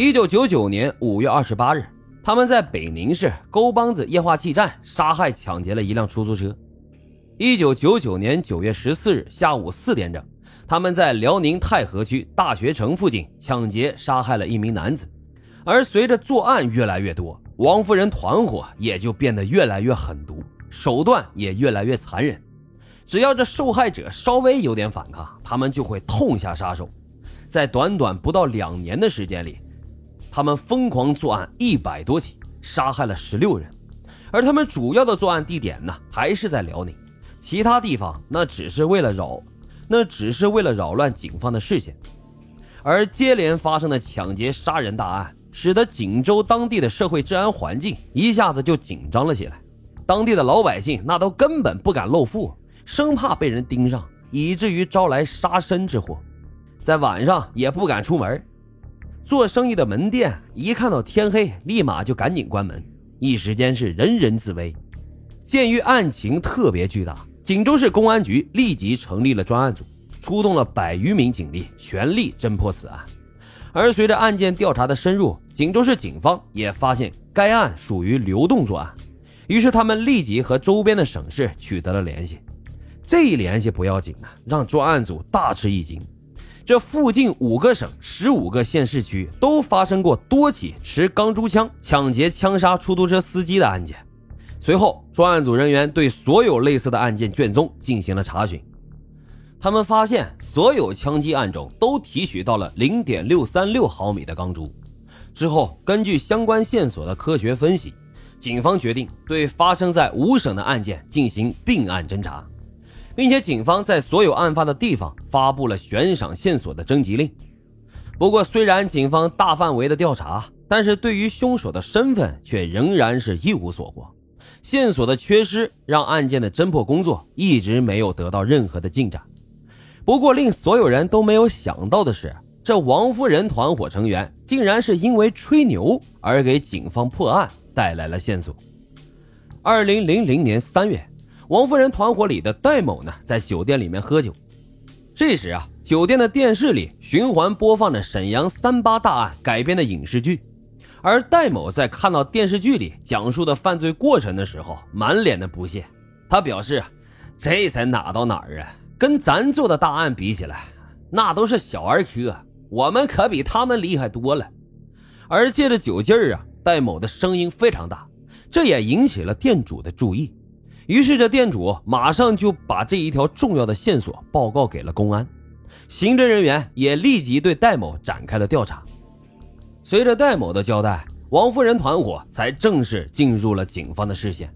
一九九九年五月二十八日，他们在北宁市沟帮子液化气站杀害抢劫了一辆出租车。一九九九年九月十四日下午四点整，他们在辽宁太和区大学城附近抢劫杀害了一名男子。而随着作案越来越多，王夫人团伙也就变得越来越狠毒，手段也越来越残忍。只要这受害者稍微有点反抗，他们就会痛下杀手。在短短不到两年的时间里，他们疯狂作案一百多起，杀害了十六人。而他们主要的作案地点呢，还是在辽宁，其他地方那只是为了扰，那只是为了扰乱警方的视线。而接连发生的抢劫杀人大案，使得锦州当地的社会治安环境一下子就紧张了起来。当地的老百姓那都根本不敢露富。生怕被人盯上，以至于招来杀身之祸，在晚上也不敢出门。做生意的门店一看到天黑，立马就赶紧关门，一时间是人人自危。鉴于案情特别巨大，锦州市公安局立即成立了专案组，出动了百余名警力，全力侦破此案。而随着案件调查的深入，锦州市警方也发现该案属于流动作案，于是他们立即和周边的省市取得了联系。这一联系不要紧啊，让专案组大吃一惊。这附近五个省、十五个县市区都发生过多起持钢珠枪抢劫、枪杀出租车司机的案件。随后，专案组人员对所有类似的案件卷宗进行了查询，他们发现所有枪击案中都提取到了零点六三六毫米的钢珠。之后，根据相关线索的科学分析，警方决定对发生在五省的案件进行并案侦查。并且警方在所有案发的地方发布了悬赏线索的征集令。不过，虽然警方大范围的调查，但是对于凶手的身份却仍然是一无所获。线索的缺失让案件的侦破工作一直没有得到任何的进展。不过，令所有人都没有想到的是，这王夫人团伙成员竟然是因为吹牛而给警方破案带来了线索。二零零零年三月。王夫人团伙里的戴某呢，在酒店里面喝酒。这时啊，酒店的电视里循环播放着沈阳三八大案改编的影视剧，而戴某在看到电视剧里讲述的犯罪过程的时候，满脸的不屑。他表示：“这才哪到哪儿啊？跟咱做的大案比起来，那都是小儿科，我们可比他们厉害多了。”而借着酒劲儿啊，戴某的声音非常大，这也引起了店主的注意。于是，这店主马上就把这一条重要的线索报告给了公安，刑侦人员也立即对戴某展开了调查。随着戴某的交代，王夫人团伙才正式进入了警方的视线。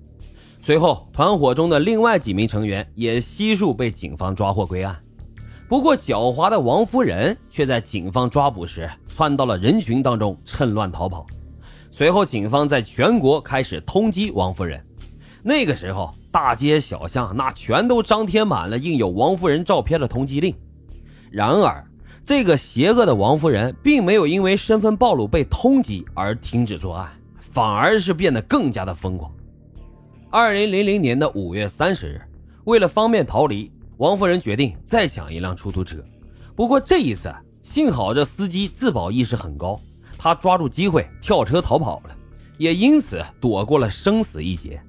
随后，团伙中的另外几名成员也悉数被警方抓获归案。不过，狡猾的王夫人却在警方抓捕时窜到了人群当中，趁乱逃跑。随后，警方在全国开始通缉王夫人。那个时候，大街小巷那全都张贴满了印有王夫人照片的通缉令。然而，这个邪恶的王夫人并没有因为身份暴露被通缉而停止作案，反而是变得更加的疯狂。二零零零年的五月三十日，为了方便逃离，王夫人决定再抢一辆出租车。不过这一次，幸好这司机自保意识很高，他抓住机会跳车逃跑了，也因此躲过了生死一劫。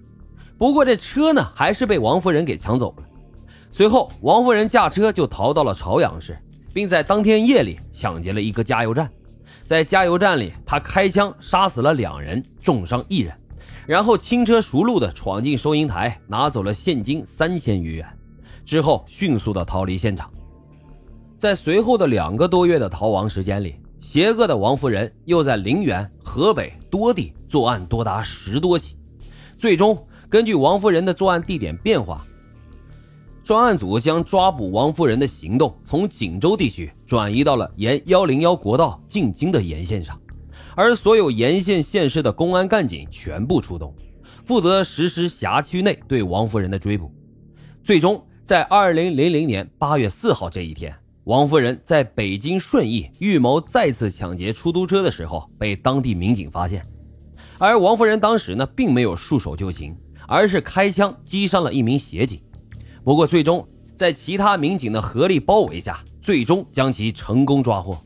不过这车呢，还是被王夫人给抢走了。随后，王夫人驾车就逃到了朝阳市，并在当天夜里抢劫了一个加油站。在加油站里，他开枪杀死了两人，重伤一人，然后轻车熟路地闯进收银台，拿走了现金三千余元，之后迅速地逃离现场。在随后的两个多月的逃亡时间里，邪恶的王夫人又在陵园、河北多地作案多达十多起，最终。根据王夫人的作案地点变化，专案组将抓捕王夫人的行动从锦州地区转移到了沿幺零幺国道进京的沿线上，而所有沿线县市的公安干警全部出动，负责实施辖区内对王夫人的追捕。最终，在二零零零年八月四号这一天，王夫人在北京顺义预谋再次抢劫出租车的时候被当地民警发现，而王夫人当时呢并没有束手就擒。而是开枪击伤了一名协警，不过最终在其他民警的合力包围下，最终将其成功抓获。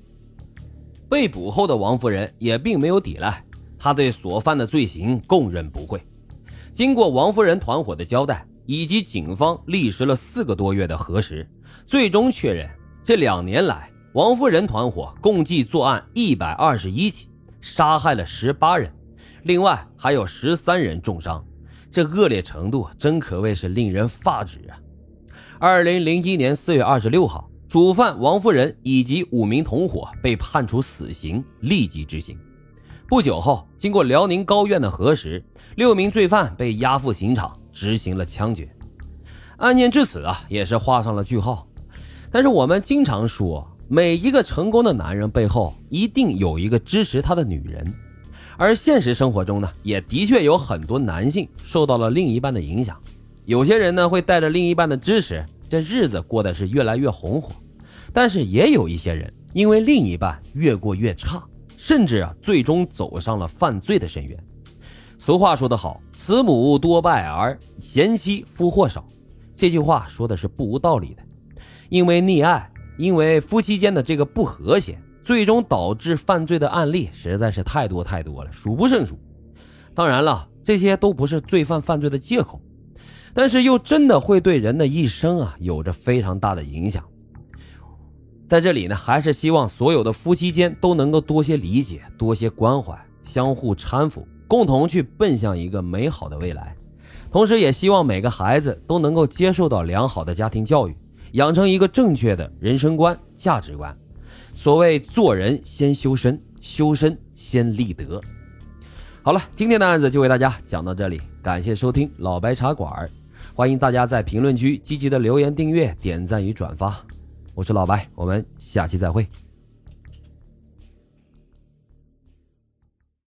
被捕后的王夫人也并没有抵赖，她对所犯的罪行供认不讳。经过王夫人团伙的交代，以及警方历时了四个多月的核实，最终确认这两年来王夫人团伙共计作案一百二十一起，杀害了十八人，另外还有十三人重伤。这恶劣程度真可谓是令人发指啊！二零零一年四月二十六号。主犯王夫人以及五名同伙被判处死刑，立即执行。不久后，经过辽宁高院的核实，六名罪犯被押赴刑场执行了枪决。案件至此啊，也是画上了句号。但是我们经常说，每一个成功的男人背后一定有一个支持他的女人，而现实生活中呢，也的确有很多男性受到了另一半的影响。有些人呢，会带着另一半的支持。这日子过得是越来越红火，但是也有一些人因为另一半越过越差，甚至啊最终走上了犯罪的深渊。俗话说得好，“慈母多败儿，贤妻夫祸少”，这句话说的是不无道理的。因为溺爱，因为夫妻间的这个不和谐，最终导致犯罪的案例实在是太多太多了，数不胜数。当然了，这些都不是罪犯犯罪的借口。但是又真的会对人的一生啊有着非常大的影响。在这里呢，还是希望所有的夫妻间都能够多些理解，多些关怀，相互搀扶，共同去奔向一个美好的未来。同时，也希望每个孩子都能够接受到良好的家庭教育，养成一个正确的人生观、价值观。所谓做人先修身，修身先立德。好了，今天的案子就为大家讲到这里，感谢收听老白茶馆。欢迎大家在评论区积极的留言、订阅、点赞与转发。我是老白，我们下期再会。